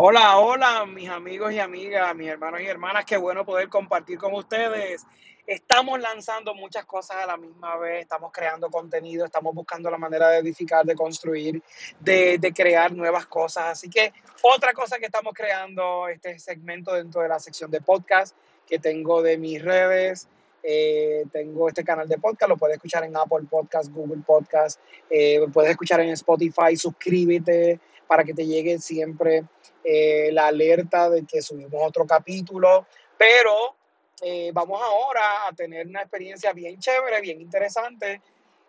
Hola, hola, mis amigos y amigas, mis hermanos y hermanas, qué bueno poder compartir con ustedes. Estamos lanzando muchas cosas a la misma vez, estamos creando contenido, estamos buscando la manera de edificar, de construir, de, crear nuevas cosas. Así que otra cosa que estamos creando, este segmento dentro de la sección de podcast que tengo de mis redes. eh, tengo este canal de podcast, lo puedes escuchar en Apple Podcast, Google Podcast, eh, puedes escuchar en Spotify, suscríbete para que te llegue siempre eh, la alerta de que subimos otro capítulo, pero eh, vamos ahora a tener una experiencia bien chévere, bien interesante,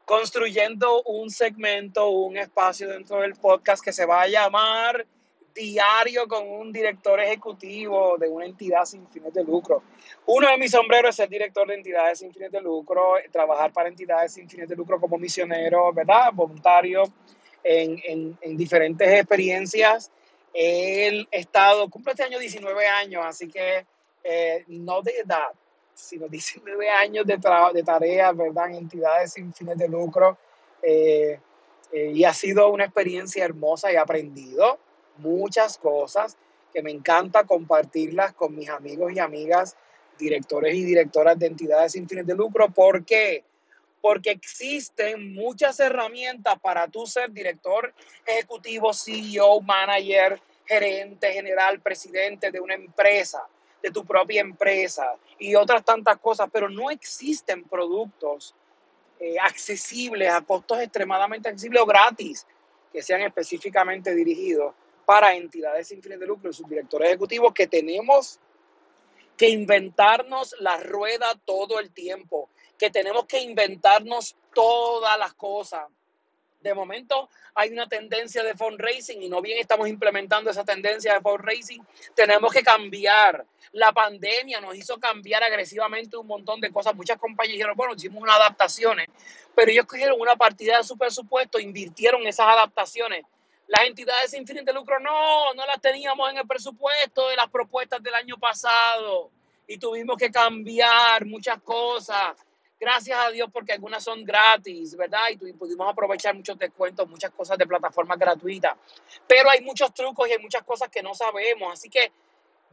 construyendo un segmento, un espacio dentro del podcast que se va a llamar Diario con un director ejecutivo de una entidad sin fines de lucro. Uno de mis sombreros es ser director de entidades sin fines de lucro, trabajar para entidades sin fines de lucro como misionero, ¿verdad? Voluntario en, en, en diferentes experiencias He estado, cumple este año 19 años, así que eh, no de edad, sino 19 años de, de tareas, ¿verdad? En entidades sin fines de lucro. Eh, eh, y ha sido una experiencia hermosa y he aprendido muchas cosas que me encanta compartirlas con mis amigos y amigas, directores y directoras de entidades sin fines de lucro. ¿Por qué? Porque existen muchas herramientas para tú ser director ejecutivo, CEO, manager, gerente general, presidente de una empresa, de tu propia empresa y otras tantas cosas, pero no existen productos eh, accesibles a costos extremadamente accesibles o gratis que sean específicamente dirigidos para entidades sin fines de lucro y sus directores ejecutivos que tenemos que inventarnos la rueda todo el tiempo, que tenemos que inventarnos todas las cosas. De momento hay una tendencia de fundraising y no bien estamos implementando esa tendencia de fundraising, tenemos que cambiar. La pandemia nos hizo cambiar agresivamente un montón de cosas. Muchas compañías dijeron, bueno, hicimos unas adaptaciones, pero ellos cogieron una partida de su presupuesto, invirtieron esas adaptaciones. Las entidades sin fines de lucro no, no las teníamos en el presupuesto de las propuestas del año pasado y tuvimos que cambiar muchas cosas Gracias a Dios porque algunas son gratis, ¿verdad? Y pudimos aprovechar muchos descuentos, muchas cosas de plataformas gratuitas. Pero hay muchos trucos y hay muchas cosas que no sabemos. Así que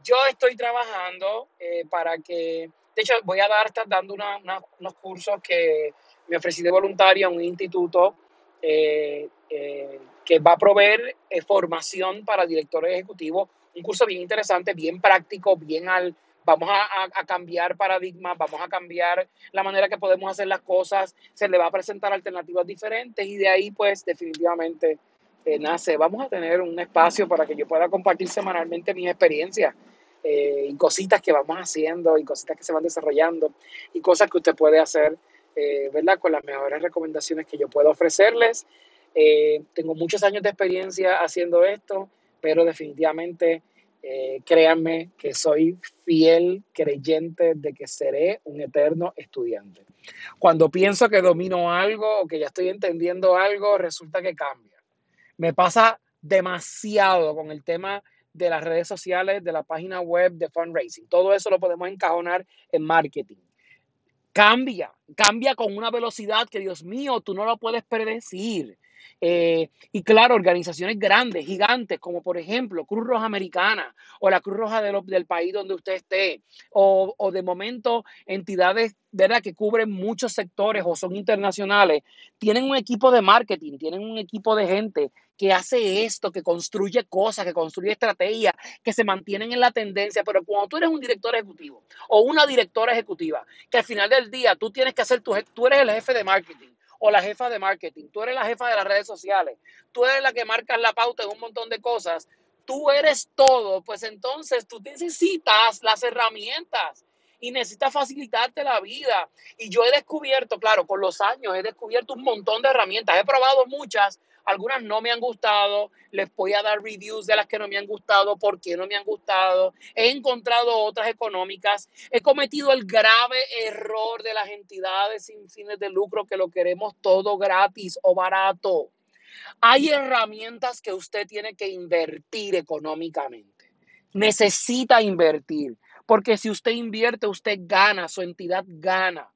yo estoy trabajando eh, para que, de hecho, voy a dar, estar dando unos cursos que me ofrecí de voluntario a un instituto eh, eh, que va a proveer formación para directores ejecutivos. Un curso bien interesante, bien práctico, bien al... Vamos a, a- a cambiar paradigmas, vamos a cambiar la manera que podemos hacer las cosas, se le va a presentar alternativas diferentes y de ahí pues definitivamente eh, nace. Vamos a tener un espacio para que yo pueda compartir semanalmente mis experiencias eh, y cositas que vamos haciendo y cositas que se van desarrollando y cosas que usted puede hacer, eh, ¿verdad? Con las mejores recomendaciones que yo puedo ofrecerles. Eh, tengo muchos años de experiencia haciendo esto, pero definitivamente eh, créanme que soy fiel creyente de que seré un eterno estudiante. Cuando pienso que domino algo o que ya estoy entendiendo algo, resulta que cambia. Me pasa demasiado con el tema de las redes sociales, de la página web, de fundraising. Todo eso lo podemos encajonar en marketing. Cambia, cambia con una velocidad que, Dios mío, tú no lo puedes predecir. Eh, y claro, organizaciones grandes, gigantes, como por ejemplo Cruz Roja Americana o la Cruz Roja de lo- del país donde usted esté, o, o de momento entidades ¿verdad? que cubren muchos sectores o son internacionales, tienen un equipo de marketing, tienen un equipo de gente que hace esto, que construye cosas, que construye estrategias, que se mantienen en la tendencia, pero cuando tú eres un director ejecutivo o una directora ejecutiva, que al final del día tú tienes que hacer tu, tú eres el jefe de marketing o la jefa de marketing, tú eres la jefa de las redes sociales, tú eres la que marcas la pauta en un montón de cosas, tú eres todo, pues entonces tú necesitas las herramientas y necesitas facilitarte la vida. Y yo he descubierto, claro, con los años he descubierto un montón de herramientas, he probado muchas, algunas no me han gustado, les voy a dar reviews de las que no me han gustado, por qué no me han gustado, he encontrado otras económicas He cometido el grave error de las entidades sin fines de lucro que lo queremos todo gratis o barato. Hay herramientas que usted tiene que invertir económicamente. Necesita invertir, porque si usted invierte, usted gana, su entidad gana.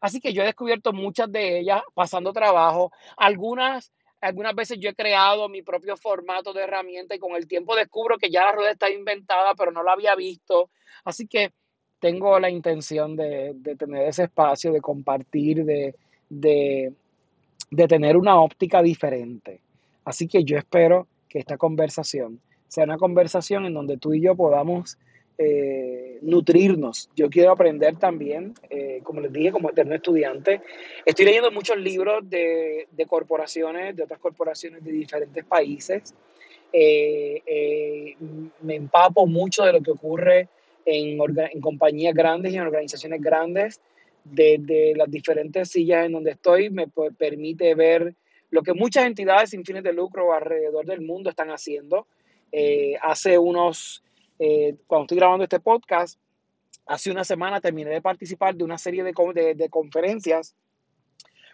Así que yo he descubierto muchas de ellas pasando trabajo, algunas algunas veces yo he creado mi propio formato de herramienta y con el tiempo descubro que ya la rueda está inventada, pero no la había visto. Así que tengo la intención de, de tener ese espacio, de compartir, de, de, de tener una óptica diferente. Así que yo espero que esta conversación sea una conversación en donde tú y yo podamos eh, nutrirnos. Yo quiero aprender también, eh, como les dije, como eterno estudiante. Estoy leyendo muchos libros de, corporaciones, de otras corporaciones de diferentes países. Eh, me empapo mucho de lo que ocurre en, en compañías grandes y en organizaciones grandes. Desde las diferentes sillas en donde estoy me permite ver lo que muchas entidades sin fines de lucro alrededor del mundo están haciendo. Hace unos, eh, cuando estoy grabando este podcast, hace una semana terminé de participar de una serie de, conferencias.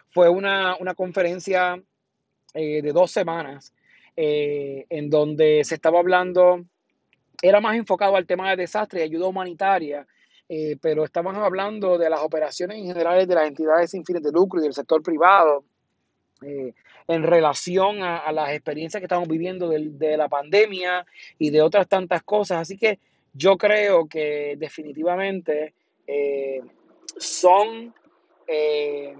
Fue una, conferencia eh, de dos semanas eh, en donde se estaba hablando, era más enfocado al tema de desastre y ayuda humanitaria, eh, pero estábamos hablando de las operaciones en general de las entidades sin fines de lucro y del sector privado. Eh, en relación a, las experiencias que estamos viviendo de, de, la pandemia y de otras tantas cosas. Así que yo creo que definitivamente eh, son eh,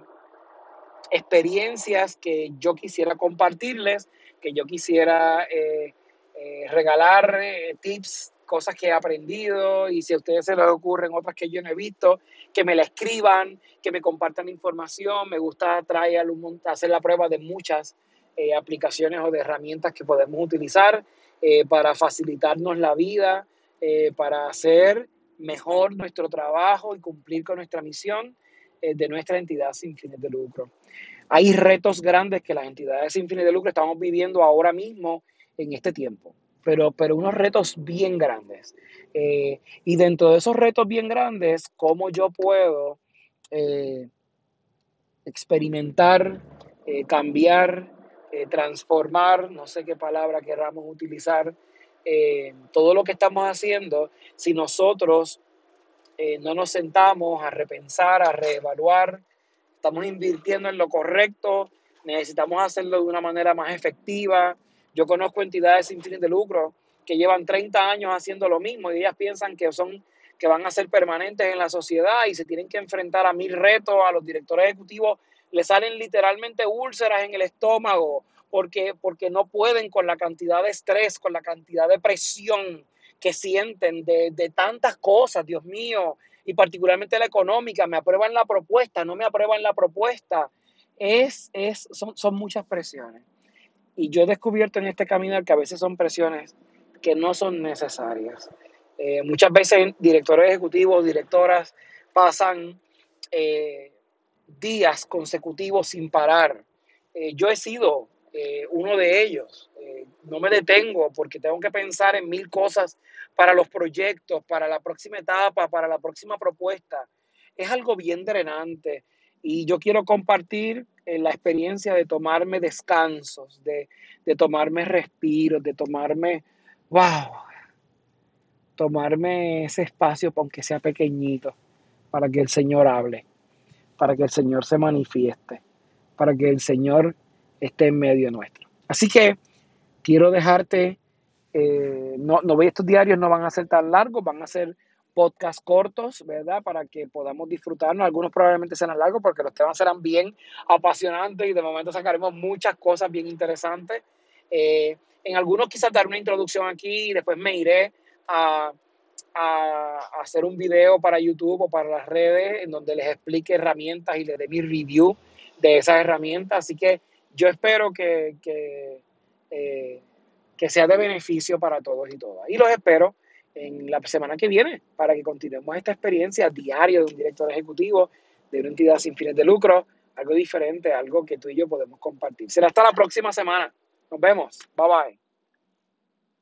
experiencias que yo quisiera compartirles, que yo quisiera regalar tips, cosas que he aprendido y si a ustedes se les ocurren otras que yo no he visto, que me la escriban, que me compartan información. Me gusta traer, hacer la prueba de muchas eh, aplicaciones o de herramientas que podemos utilizar eh, para facilitarnos la vida, eh, para hacer mejor nuestro trabajo y cumplir con nuestra misión de nuestra entidad sin fines de lucro. Hay retos grandes que las entidades sin fines de lucro estamos viviendo ahora mismo en este tiempo, pero, pero unos retos bien grandes. Eh, y dentro de esos retos bien grandes, ¿cómo yo puedo eh, experimentar, eh, cambiar, transformar, no sé qué palabra queramos utilizar, todo lo que estamos haciendo si nosotros no nos sentamos a repensar, a reevaluar? estamos invirtiendo en lo correcto, necesitamos hacerlo de una manera más efectiva. Yo conozco entidades sin fines de lucro que llevan 30 años haciendo lo mismo y ellas piensan que son que van a ser permanentes en la sociedad y se tienen que enfrentar a mil retos, a los directores ejecutivos le salen literalmente úlceras en el estómago porque, porque no pueden con la cantidad de estrés, con la cantidad de presión que sienten de, de tantas cosas, Dios mío, y particularmente la económica, me aprueban la propuesta, no me aprueban la propuesta. Es, es, son, son muchas presiones. Y yo he descubierto en este camino que a veces son presiones que no son necesarias. Eh, muchas veces directores ejecutivos, directoras pasan eh, días consecutivos sin parar. Eh, yo he sido uno de ellos. No me detengo porque tengo que pensar en mil cosas para los proyectos, para la próxima etapa, para la próxima propuesta. Es algo bien drenante y yo quiero compartir eh, la experiencia de tomarme descansos, de, de tomarme respiros, de tomarme, wow, tomarme ese espacio, aunque sea pequeñito, para que el Señor hable, para que el Señor se manifieste, para que el Señor esté en medio nuestro. Así que quiero dejarte, eh, no, no, estos diarios no van a ser tan largos, van a ser podcast cortos, ¿verdad? Para que podamos disfrutarnos. Algunos probablemente serán largos porque los temas serán bien apasionantes y de momento sacaremos muchas cosas bien interesantes. Eh, en algunos quizás dar una introducción aquí y después me iré a, a, a, hacer un video para YouTube o para las redes en donde les explique herramientas y les dé mi review de esas herramientas. Así que yo espero que, que, eh, que sea de beneficio para todos y todas. Y los espero en la semana que viene para que continuemos esta experiencia diaria de un director ejecutivo de una entidad sin fines de lucro, algo diferente, algo que tú y yo podemos compartir. Será hasta la próxima semana. Nos vemos. Bye bye.